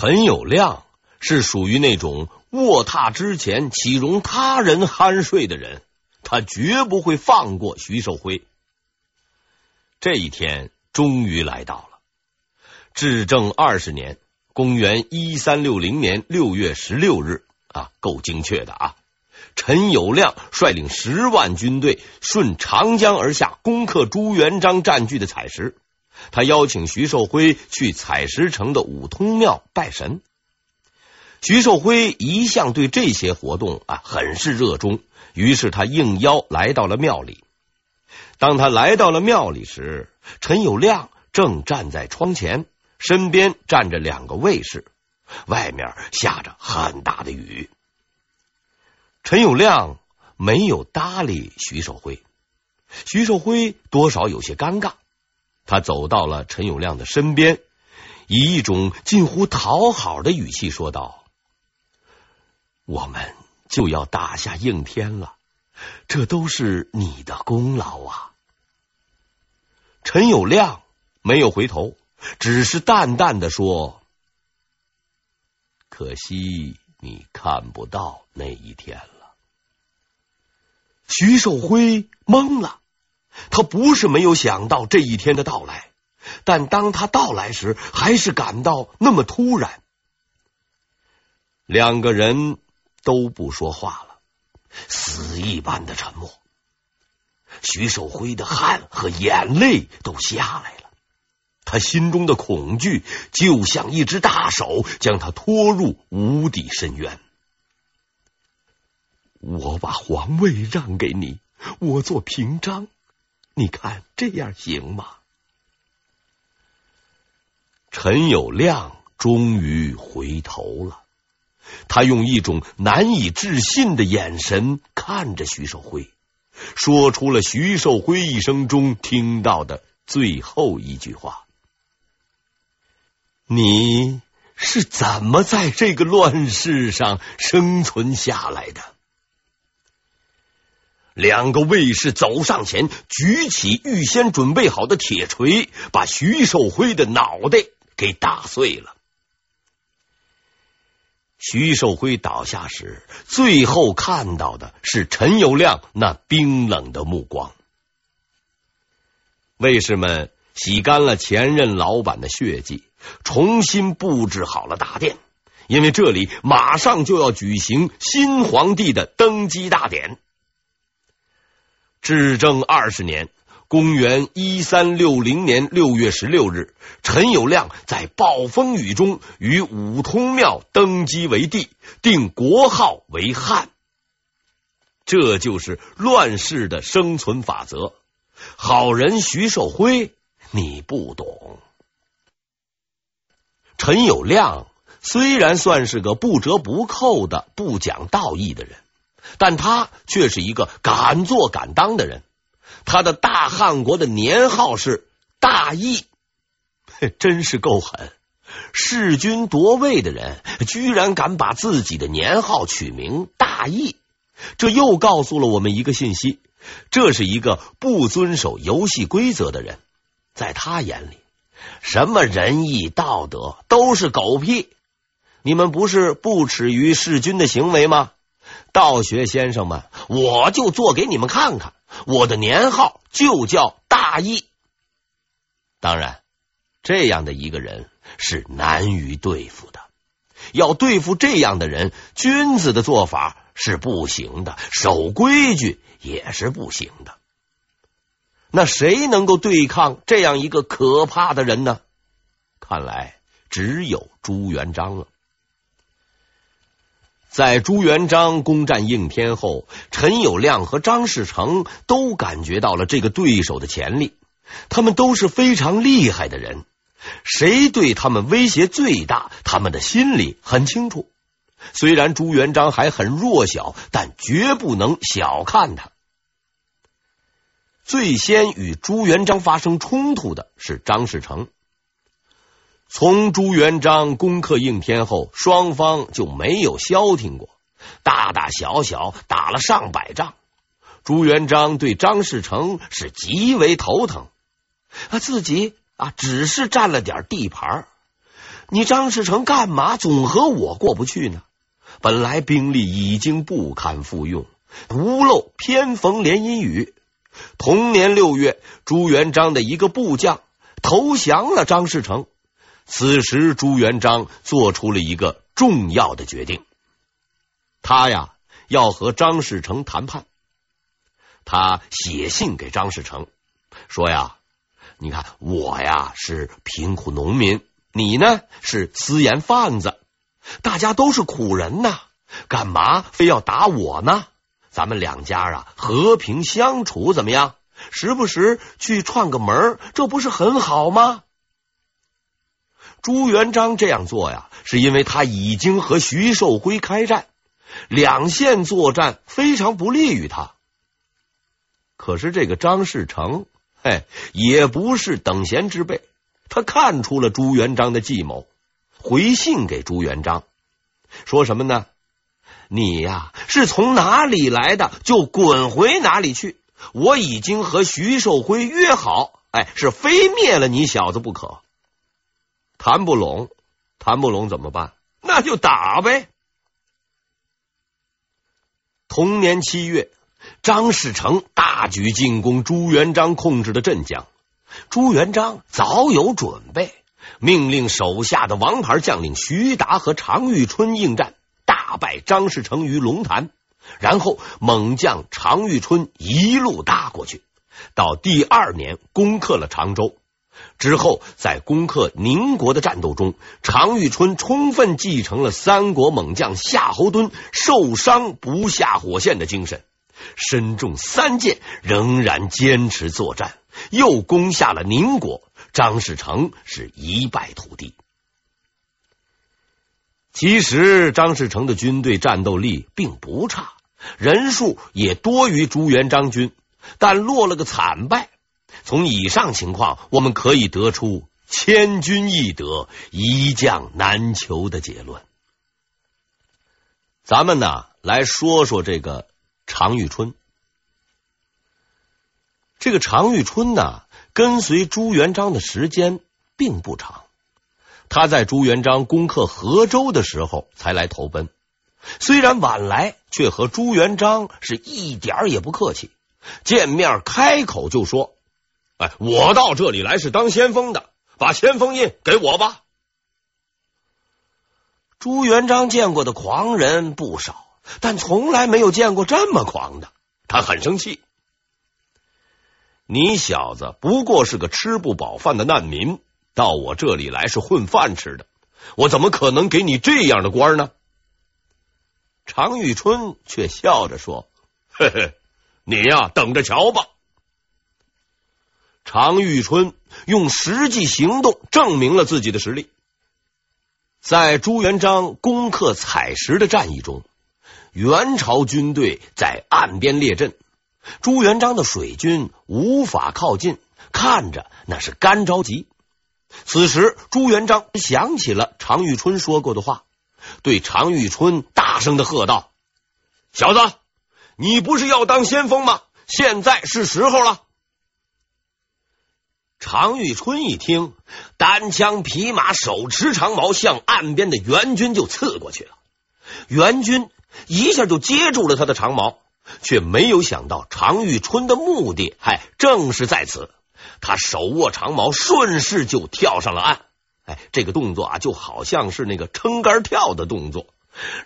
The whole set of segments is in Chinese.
陈友谅是属于那种卧榻之前岂容他人酣睡的人，他绝不会放过徐寿辉。这一天终于来到了，至正二十年，公元一三六零年六月十六日啊，够精确的啊！陈友谅率领十万军队顺长江而下，攻克朱元璋占据的采石。他邀请徐寿辉去采石城的五通庙拜神。徐寿辉一向对这些活动啊很是热衷，于是他应邀来到了庙里。当他来到了庙里时，陈友谅正站在窗前，身边站着两个卫士，外面下着很大的雨。陈友谅没有搭理徐寿辉，徐寿辉多少有些尴尬。他走到了陈友谅的身边，以一种近乎讨好的语气说道：“我们就要打下应天了，这都是你的功劳啊！”陈友谅没有回头，只是淡淡的说：“可惜你看不到那一天了。”徐寿辉懵了。他不是没有想到这一天的到来，但当他到来时，还是感到那么突然。两个人都不说话了，死一般的沉默。徐守辉的汗和眼泪都下来了，他心中的恐惧就像一只大手将他拖入无底深渊。我把皇位让给你，我做平章。你看这样行吗？陈友谅终于回头了，他用一种难以置信的眼神看着徐寿辉，说出了徐寿辉一生中听到的最后一句话：“你是怎么在这个乱世上生存下来的？”两个卫士走上前，举起预先准备好的铁锤，把徐寿辉的脑袋给打碎了。徐寿辉倒下时，最后看到的是陈友谅那冰冷的目光。卫士们洗干了前任老板的血迹，重新布置好了大殿，因为这里马上就要举行新皇帝的登基大典。至正二十年，公元一三六零年六月十六日，陈友谅在暴风雨中于五通庙登基为帝，定国号为汉。这就是乱世的生存法则。好人徐寿辉，你不懂。陈友谅虽然算是个不折不扣的不讲道义的人。但他却是一个敢做敢当的人，他的大汉国的年号是大义，真是够狠！弑君夺位的人居然敢把自己的年号取名大义，这又告诉了我们一个信息：这是一个不遵守游戏规则的人，在他眼里，什么仁义道德都是狗屁。你们不是不耻于弑君的行为吗？道学先生们，我就做给你们看看，我的年号就叫大义。当然，这样的一个人是难于对付的。要对付这样的人，君子的做法是不行的，守规矩也是不行的。那谁能够对抗这样一个可怕的人呢？看来只有朱元璋了。在朱元璋攻占应天后，陈友谅和张士诚都感觉到了这个对手的潜力。他们都是非常厉害的人，谁对他们威胁最大，他们的心里很清楚。虽然朱元璋还很弱小，但绝不能小看他。最先与朱元璋发生冲突的是张士诚。从朱元璋攻克应天后，双方就没有消停过，大大小小打了上百仗。朱元璋对张士诚是极为头疼，他自己啊只是占了点地盘，你张士诚干嘛总和我过不去呢？本来兵力已经不堪复用，屋漏偏逢连阴雨。同年六月，朱元璋的一个部将投降了张士诚。此时，朱元璋做出了一个重要的决定，他呀要和张士诚谈判。他写信给张士诚说呀：“你看我呀是贫苦农民，你呢是私盐贩子，大家都是苦人呐，干嘛非要打我呢？咱们两家啊和平相处怎么样？时不时去串个门，这不是很好吗？”朱元璋这样做呀，是因为他已经和徐寿辉开战，两线作战非常不利于他。可是这个张士诚，嘿，也不是等闲之辈，他看出了朱元璋的计谋，回信给朱元璋，说什么呢？你呀，是从哪里来的，就滚回哪里去。我已经和徐寿辉约好，哎，是非灭了你小子不可。谈不拢，谈不拢怎么办？那就打呗。同年七月，张士诚大举进攻朱元璋控制的镇江。朱元璋早有准备，命令手下的王牌将领徐达和常遇春应战，大败张士诚于龙潭。然后猛将常遇春一路打过去，到第二年攻克了常州。之后，在攻克宁国的战斗中，常遇春充分继承了三国猛将夏侯惇受伤不下火线的精神，身中三箭，仍然坚持作战，又攻下了宁国。张士诚是一败涂地。其实，张士诚的军队战斗力并不差，人数也多于朱元璋军，但落了个惨败。从以上情况，我们可以得出“千军易得，一将难求”的结论。咱们呢，来说说这个常遇春。这个常遇春呢，跟随朱元璋的时间并不长，他在朱元璋攻克河州的时候才来投奔。虽然晚来，却和朱元璋是一点也不客气，见面开口就说。哎，我到这里来是当先锋的，把先锋印给我吧。朱元璋见过的狂人不少，但从来没有见过这么狂的，他很生气。你小子不过是个吃不饱饭的难民，到我这里来是混饭吃的，我怎么可能给你这样的官呢？常遇春却笑着说：“ 嘿嘿，你呀，等着瞧吧。”常遇春用实际行动证明了自己的实力。在朱元璋攻克采石的战役中，元朝军队在岸边列阵，朱元璋的水军无法靠近，看着那是干着急。此时，朱元璋想起了常遇春说过的话，对常遇春大声的喝道：“小子，你不是要当先锋吗？现在是时候了。”常遇春一听，单枪匹马，手持长矛，向岸边的援军就刺过去了。援军一下就接住了他的长矛，却没有想到常遇春的目的，嗨，正是在此。他手握长矛，顺势就跳上了岸。哎，这个动作啊，就好像是那个撑杆跳的动作，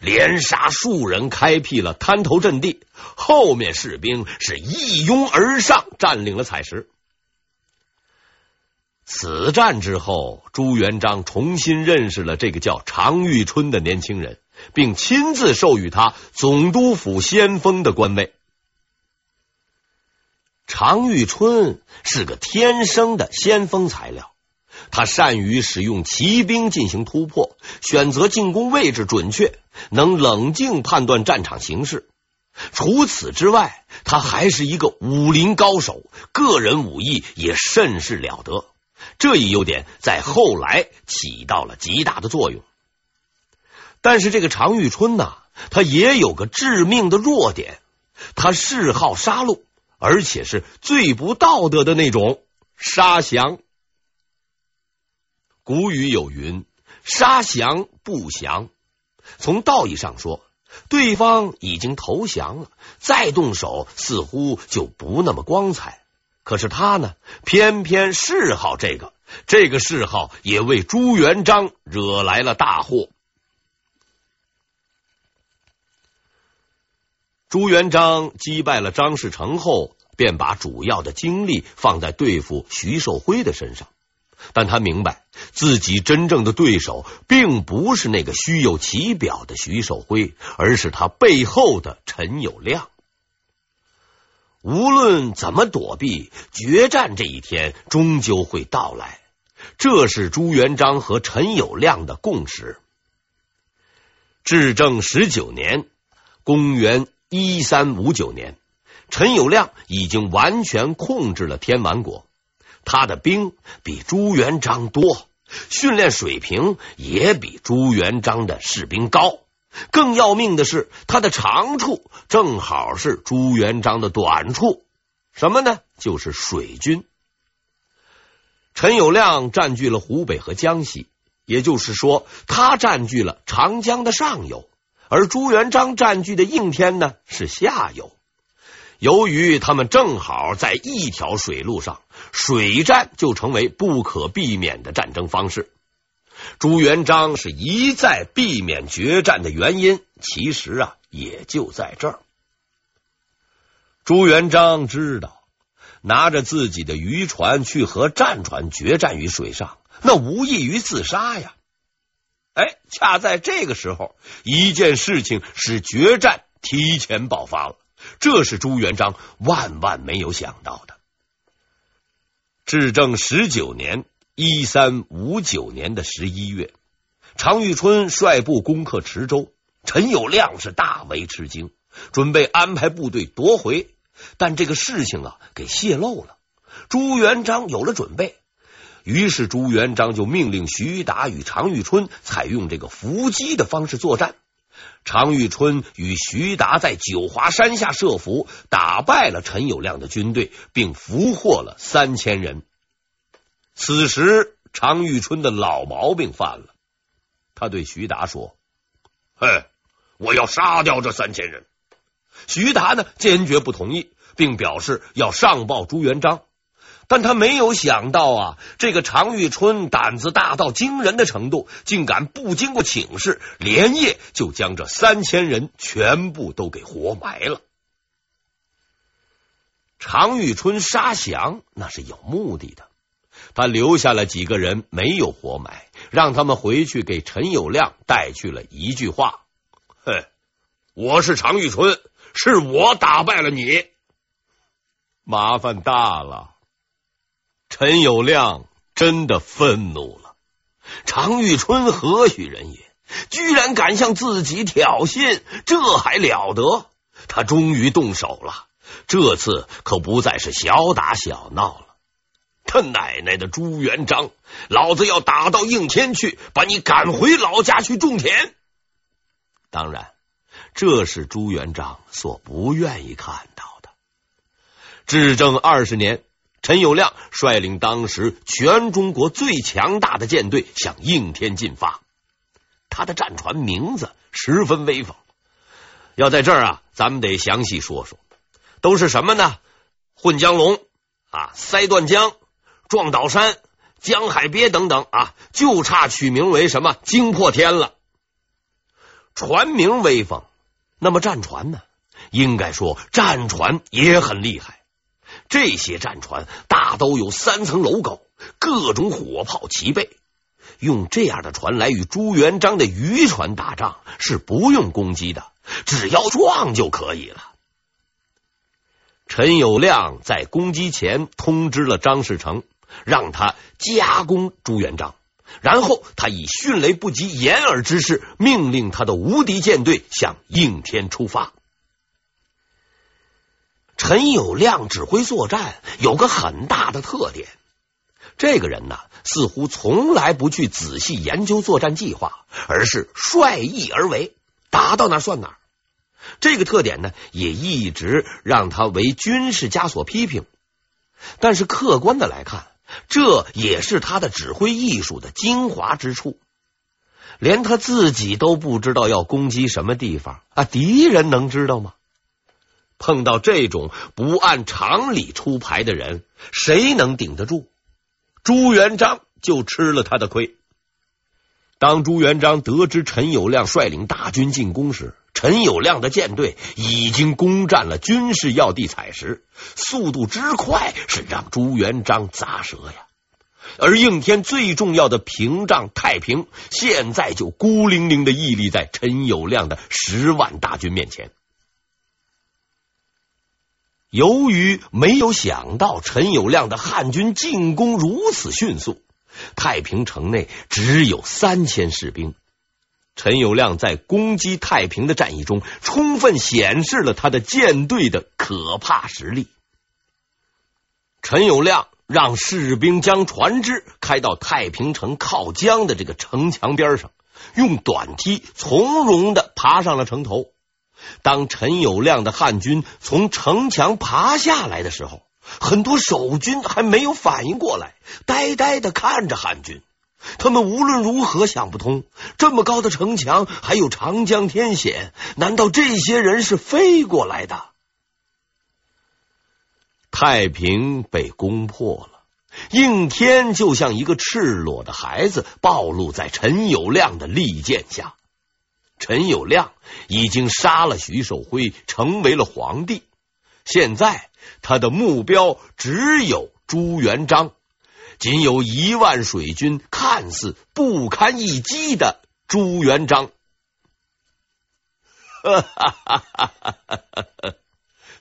连杀数人，开辟了滩头阵地。后面士兵是一拥而上，占领了采石。此战之后，朱元璋重新认识了这个叫常遇春的年轻人，并亲自授予他总督府先锋的官位。常遇春是个天生的先锋材料，他善于使用骑兵进行突破，选择进攻位置准确，能冷静判断战场形势。除此之外，他还是一个武林高手，个人武艺也甚是了得。这一优点在后来起到了极大的作用，但是这个常遇春呐，他也有个致命的弱点，他嗜好杀戮，而且是最不道德的那种杀降。古语有云：“杀降不降，从道义上说，对方已经投降了，再动手似乎就不那么光彩。可是他呢，偏偏嗜好这个，这个嗜好也为朱元璋惹来了大祸。朱元璋击败了张士诚后，便把主要的精力放在对付徐寿辉的身上。但他明白，自己真正的对手并不是那个虚有其表的徐寿辉，而是他背后的陈友谅。无论怎么躲避，决战这一天终究会到来。这是朱元璋和陈友谅的共识。至正十九年，公元一三五九年，陈友谅已经完全控制了天完国。他的兵比朱元璋多，训练水平也比朱元璋的士兵高。更要命的是，他的长处正好是朱元璋的短处，什么呢？就是水军。陈友谅占据了湖北和江西，也就是说，他占据了长江的上游，而朱元璋占据的应天呢是下游。由于他们正好在一条水路上，水战就成为不可避免的战争方式。朱元璋是一再避免决战的原因，其实啊，也就在这儿。朱元璋知道，拿着自己的渔船去和战船决战于水上，那无异于自杀呀。哎，恰在这个时候，一件事情使决战提前爆发了。这是朱元璋万万没有想到的。至正十九年（一三五九年）的十一月，常遇春率部攻克池州，陈友谅是大为吃惊，准备安排部队夺回。但这个事情啊，给泄露了。朱元璋有了准备，于是朱元璋就命令徐达与常遇春采用这个伏击的方式作战。常遇春与徐达在九华山下设伏，打败了陈友谅的军队，并俘获了三千人。此时，常遇春的老毛病犯了，他对徐达说：“嘿，我要杀掉这三千人。”徐达呢，坚决不同意，并表示要上报朱元璋。但他没有想到啊，这个常遇春胆子大到惊人的程度，竟敢不经过请示，连夜就将这三千人全部都给活埋了。常遇春杀降那是有目的的，他留下了几个人没有活埋，让他们回去给陈友谅带去了一句话：“哼，我是常遇春，是我打败了你，麻烦大了。”陈友谅真的愤怒了，常遇春何许人也？居然敢向自己挑衅，这还了得？他终于动手了，这次可不再是小打小闹了。他奶奶的朱元璋，老子要打到应天去，把你赶回老家去种田。当然，这是朱元璋所不愿意看到的。至正二十年。陈友谅率领当时全中国最强大的舰队向应天进发，他的战船名字十分威风。要在这儿啊，咱们得详细说说，都是什么呢？混江龙啊，塞断江、撞岛山、江海鳖等等啊，就差取名为什么惊破天了。船名威风，那么战船呢？应该说战船也很厉害。这些战船大都有三层楼高，各种火炮齐备。用这样的船来与朱元璋的渔船打仗是不用攻击的，只要撞就可以了。陈友谅在攻击前通知了张士诚，让他夹攻朱元璋，然后他以迅雷不及掩耳之势命令他的无敌舰队向应天出发。陈友谅指挥作战有个很大的特点，这个人呢，似乎从来不去仔细研究作战计划，而是率意而为，打到哪算哪。这个特点呢，也一直让他为军事家所批评。但是客观的来看，这也是他的指挥艺术的精华之处。连他自己都不知道要攻击什么地方啊！敌人能知道吗？碰到这种不按常理出牌的人，谁能顶得住？朱元璋就吃了他的亏。当朱元璋得知陈友谅率领大军进攻时，陈友谅的舰队已经攻占了军事要地采石，速度之快是让朱元璋咂舌呀。而应天最重要的屏障太平，现在就孤零零的屹立在陈友谅的十万大军面前。由于没有想到陈友谅的汉军进攻如此迅速。太平城内只有三千士兵，陈友谅在攻击太平的战役中，充分显示了他的舰队的可怕实力。陈友谅让士兵将船只开到太平城靠江的这个城墙边上，用短梯从容的爬上了城头。当陈友谅的汉军从城墙爬下来的时候，很多守军还没有反应过来，呆呆的看着汉军。他们无论如何想不通，这么高的城墙，还有长江天险，难道这些人是飞过来的？太平被攻破了，应天就像一个赤裸的孩子，暴露在陈友谅的利剑下。陈友谅已经杀了徐寿辉，成为了皇帝。现在。他的目标只有朱元璋，仅有一万水军，看似不堪一击的朱元璋。哈哈哈哈哈！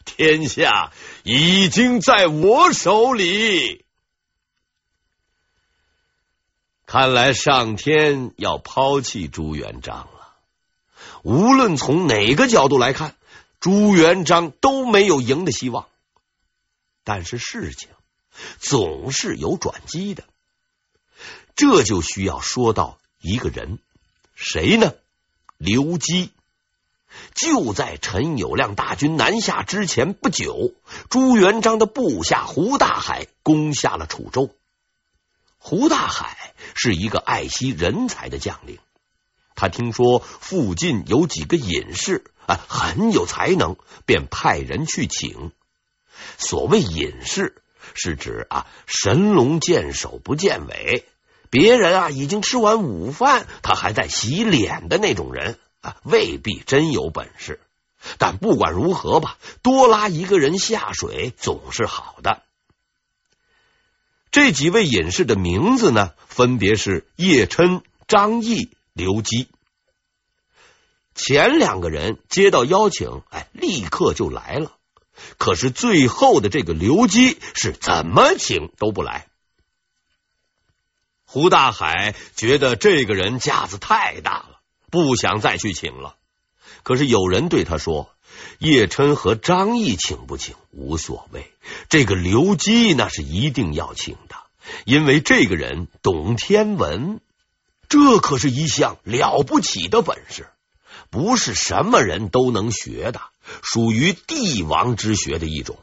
天下已经在我手里，看来上天要抛弃朱元璋了。无论从哪个角度来看，朱元璋都没有赢的希望。但是事情总是有转机的，这就需要说到一个人，谁呢？刘基。就在陈友谅大军南下之前不久，朱元璋的部下胡大海攻下了楚州。胡大海是一个爱惜人才的将领，他听说附近有几个隐士啊很有才能，便派人去请。所谓隐士，是指啊神龙见首不见尾，别人啊已经吃完午饭，他还在洗脸的那种人啊，未必真有本事。但不管如何吧，多拉一个人下水总是好的。这几位隐士的名字呢，分别是叶琛、张毅、刘基。前两个人接到邀请，哎，立刻就来了。可是最后的这个刘基是怎么请都不来。胡大海觉得这个人架子太大了，不想再去请了。可是有人对他说：“叶琛和张毅请不请无所谓，这个刘基那是一定要请的，因为这个人懂天文，这可是一项了不起的本事。”不是什么人都能学的，属于帝王之学的一种。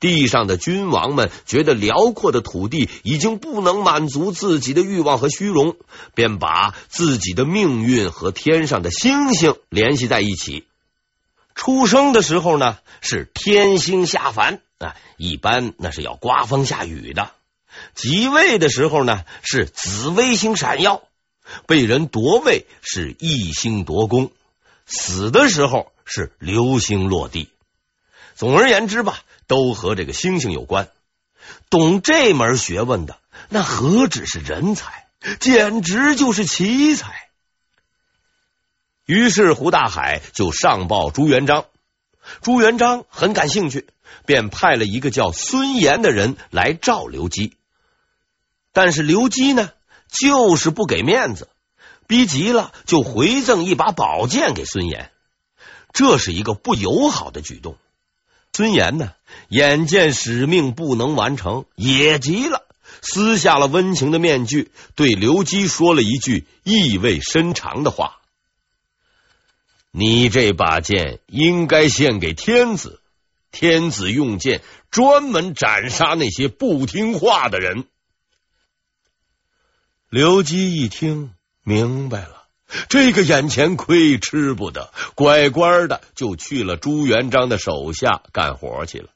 地上的君王们觉得辽阔的土地已经不能满足自己的欲望和虚荣，便把自己的命运和天上的星星联系在一起。出生的时候呢，是天星下凡啊，一般那是要刮风下雨的；即位的时候呢，是紫微星闪耀。被人夺位是异星夺宫，死的时候是流星落地。总而言之吧，都和这个星星有关。懂这门学问的，那何止是人才，简直就是奇才。于是胡大海就上报朱元璋，朱元璋很感兴趣，便派了一个叫孙岩的人来召刘基。但是刘基呢？就是不给面子，逼急了就回赠一把宝剑给孙岩，这是一个不友好的举动。孙岩呢，眼见使命不能完成，也急了，撕下了温情的面具，对刘基说了一句意味深长的话：“你这把剑应该献给天子，天子用剑专门斩杀那些不听话的人。”刘基一听，明白了，这个眼前亏吃不得，乖乖的就去了朱元璋的手下干活去了。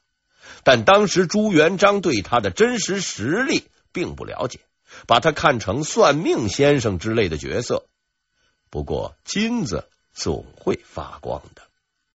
但当时朱元璋对他的真实实力并不了解，把他看成算命先生之类的角色。不过金子总会发光的。